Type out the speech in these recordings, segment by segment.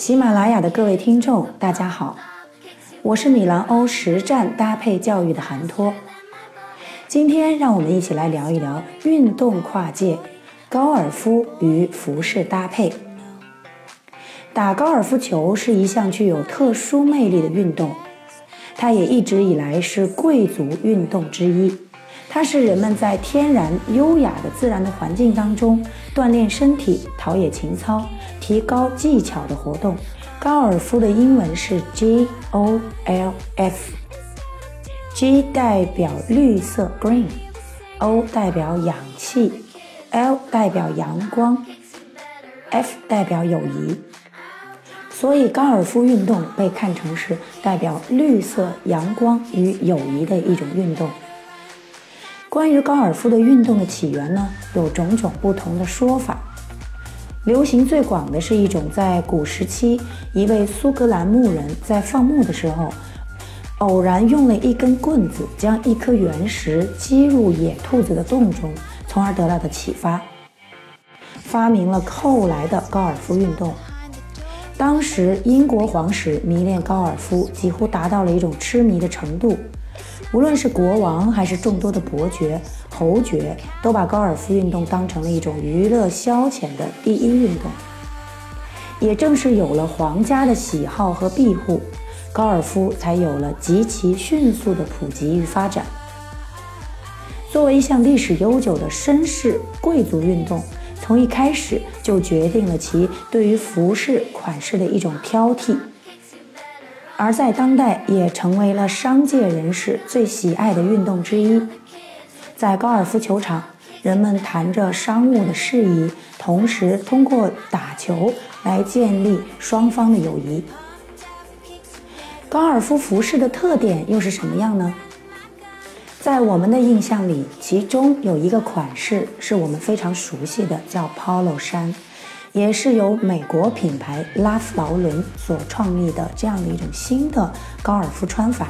喜马拉雅的各位听众，大家好，我是米兰欧实战搭配教育的韩托。今天让我们一起来聊一聊运动跨界、高尔夫与服饰搭配。打高尔夫球是一项具有特殊魅力的运动，它也一直以来是贵族运动之一。它是人们在天然优雅的自然的环境当中锻炼身体、陶冶情操、提高技巧的活动。高尔夫的英文是 G O L F，G 代表绿色 Green，O 代表氧气，L 代表阳光，F 代表友谊。所以高尔夫运动被看成是代表绿色、阳光与友谊的一种运动。关于高尔夫的运动的起源呢，有种种不同的说法。流行最广的是一种在古时期一位苏格兰牧人在放牧的时候，偶然用了一根棍子将一颗原石击入野兔子的洞中，从而得到的启发，发明了后来的高尔夫运动。当时英国皇室迷恋高尔夫，几乎达到了一种痴迷的程度。无论是国王还是众多的伯爵、侯爵，都把高尔夫运动当成了一种娱乐消遣的第一运动。也正是有了皇家的喜好和庇护，高尔夫才有了极其迅速的普及与发展。作为一项历史悠久的绅士贵族运动，从一开始就决定了其对于服饰款式的一种挑剔。而在当代，也成为了商界人士最喜爱的运动之一。在高尔夫球场，人们谈着商务的事宜，同时通过打球来建立双方的友谊。高尔夫服饰的特点又是什么样呢？在我们的印象里，其中有一个款式是我们非常熟悉的，叫 Polo 衫。也是由美国品牌拉夫劳伦所创立的这样的一种新的高尔夫穿法，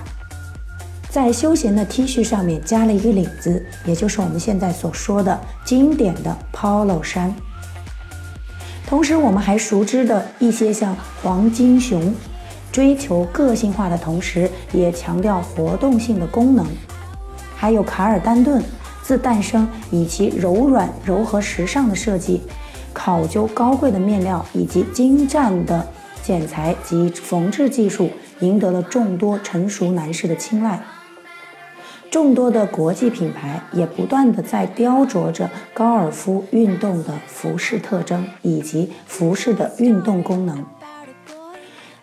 在休闲的 T 恤上面加了一个领子，也就是我们现在所说的经典的 Polo 衫。同时，我们还熟知的一些像黄金熊，追求个性化的同时，也强调活动性的功能，还有卡尔丹顿，自诞生以其柔软、柔和、时尚的设计。考究高贵的面料以及精湛的剪裁及缝制技术，赢得了众多成熟男士的青睐。众多的国际品牌也不断的在雕琢着高尔夫运动的服饰特征以及服饰的运动功能。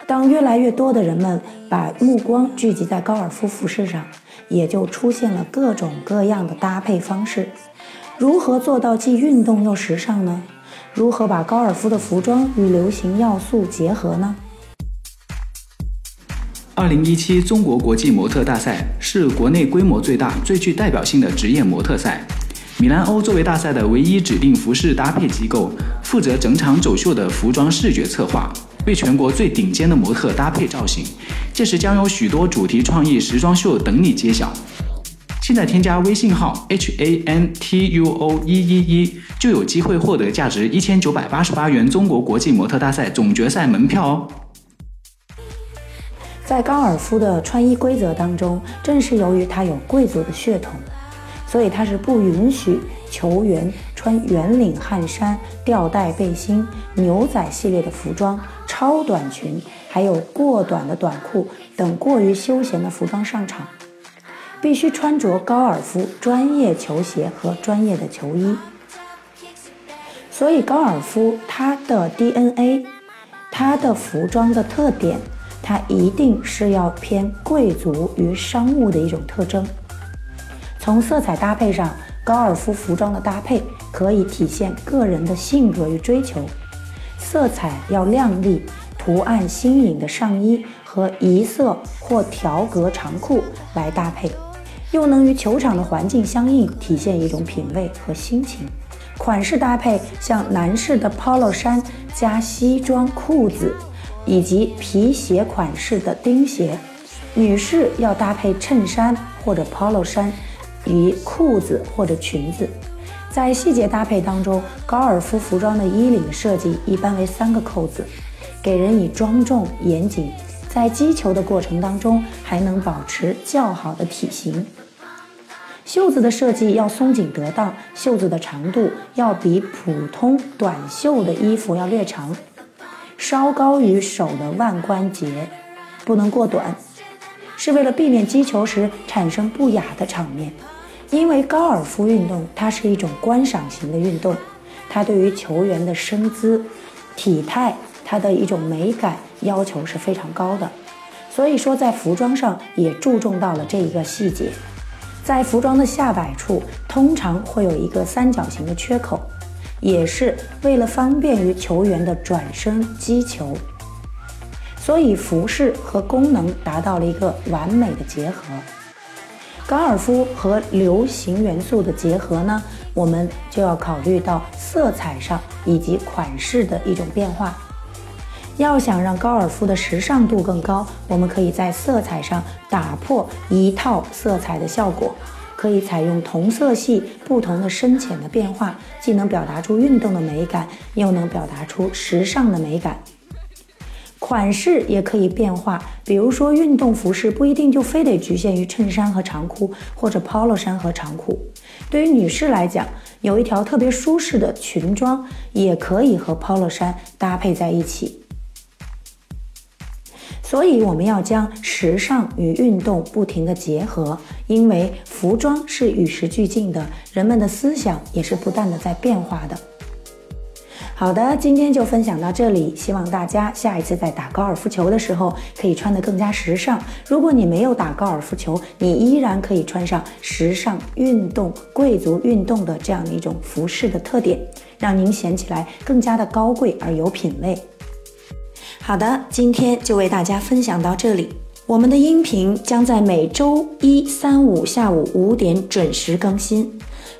当越来越多的人们把目光聚集在高尔夫服饰上，也就出现了各种各样的搭配方式。如何做到既运动又时尚呢？如何把高尔夫的服装与流行要素结合呢？二零一七中国国际模特大赛是国内规模最大、最具代表性的职业模特赛。米兰欧作为大赛的唯一指定服饰搭配机构，负责整场走秀的服装视觉策划，为全国最顶尖的模特搭配造型。届时将有许多主题创意时装秀等你揭晓。现在添加微信号 h a n t u o 一一一，就有机会获得价值一千九百八十八元中国国际模特大赛总决赛门票哦。在高尔夫的穿衣规则当中，正是由于它有贵族的血统，所以它是不允许球员穿圆领汗衫、吊带背心、牛仔系列的服装、超短裙，还有过短的短裤等过于休闲的服装上场。必须穿着高尔夫专业球鞋和专业的球衣，所以高尔夫它的 DNA，它的服装的特点，它一定是要偏贵族与商务的一种特征。从色彩搭配上，高尔夫服装的搭配可以体现个人的性格与追求，色彩要亮丽，图案新颖的上衣和一色或条格长裤来搭配。又能与球场的环境相应，体现一种品味和心情。款式搭配像男士的 Polo 衫加西装裤子，以及皮鞋款式的钉鞋；女士要搭配衬衫或者 Polo 衫与裤子或者裙子。在细节搭配当中，高尔夫服装的衣领设计一般为三个扣子，给人以庄重严谨，在击球的过程当中还能保持较好的体型。袖子的设计要松紧得当，袖子的长度要比普通短袖的衣服要略长，稍高于手的腕关节，不能过短，是为了避免击球时产生不雅的场面。因为高尔夫运动它是一种观赏型的运动，它对于球员的身姿、体态、它的一种美感要求是非常高的，所以说在服装上也注重到了这一个细节。在服装的下摆处，通常会有一个三角形的缺口，也是为了方便于球员的转身击球。所以服饰和功能达到了一个完美的结合。高尔夫和流行元素的结合呢，我们就要考虑到色彩上以及款式的一种变化。要想让高尔夫的时尚度更高，我们可以在色彩上打破一套色彩的效果，可以采用同色系不同的深浅的变化，既能表达出运动的美感，又能表达出时尚的美感。款式也可以变化，比如说运动服饰不一定就非得局限于衬衫和长裤，或者 polo 衫和长裤。对于女士来讲，有一条特别舒适的裙装也可以和 polo 衫搭配在一起。所以我们要将时尚与运动不停的结合，因为服装是与时俱进的，人们的思想也是不断的在变化的。好的，今天就分享到这里，希望大家下一次在打高尔夫球的时候可以穿得更加时尚。如果你没有打高尔夫球，你依然可以穿上时尚运动、贵族运动的这样的一种服饰的特点，让您显起来更加的高贵而有品味。好的，今天就为大家分享到这里。我们的音频将在每周一、三、五下午五点准时更新。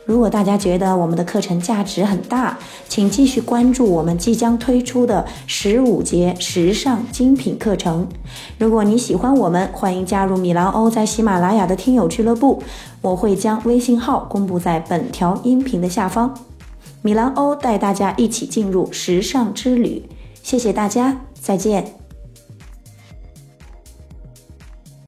如果大家觉得我们的课程价值很大，请继续关注我们即将推出的十五节时尚精品课程。如果你喜欢我们，欢迎加入米兰欧在喜马拉雅的听友俱乐部，我会将微信号公布在本条音频的下方。米兰欧带大家一起进入时尚之旅。谢谢大家，再见。